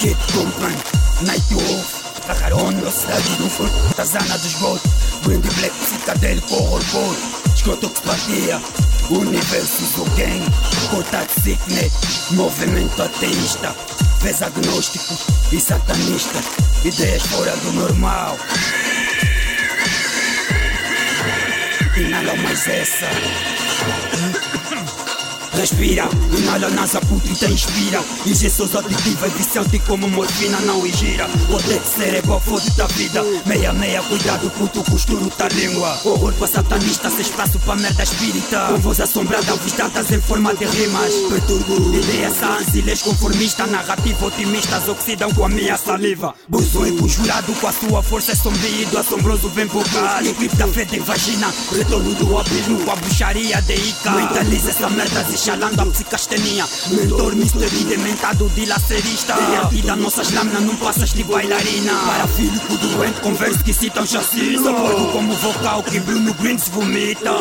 Skate Company, Night Wolf, Tacarondo, cidade do furo, Tazana do esgoto, Grande Black, psicadélico, horror puro, esgoto que batia, Universo do Gang, contato sicknet, movimento ateísta, fez agnóstico e satanista, ideias fora do normal. E nada mais essa. Respira, inala, nasa, puta e te inspira Injeções auditivas, viciante como morfina não e gira Poder ser igual, fode-te a vida. Meia, meia, cuidado, puto, costuro ta língua. Horror para satanista, sem espaço para merda espírita. Com voz assombrada, avistadas em forma de rimas. Perturbo, ideias ansiles, conformista Narrativa otimistas, oxidam com a minha saliva. Buzo conjurado com a sua força é sombrio do assombroso vem por cá. Eclipse da fé de vagina Retorno do abismo com a bruxaria de Ica. Mentaliza essa merda, Xalando a psicastenia Mentor, mister e dementado de lacerista Derretida nossas lâminas não passas de bailarina. Para filho doente converso que citam chassi Só como vocal que Bruno Green se vomita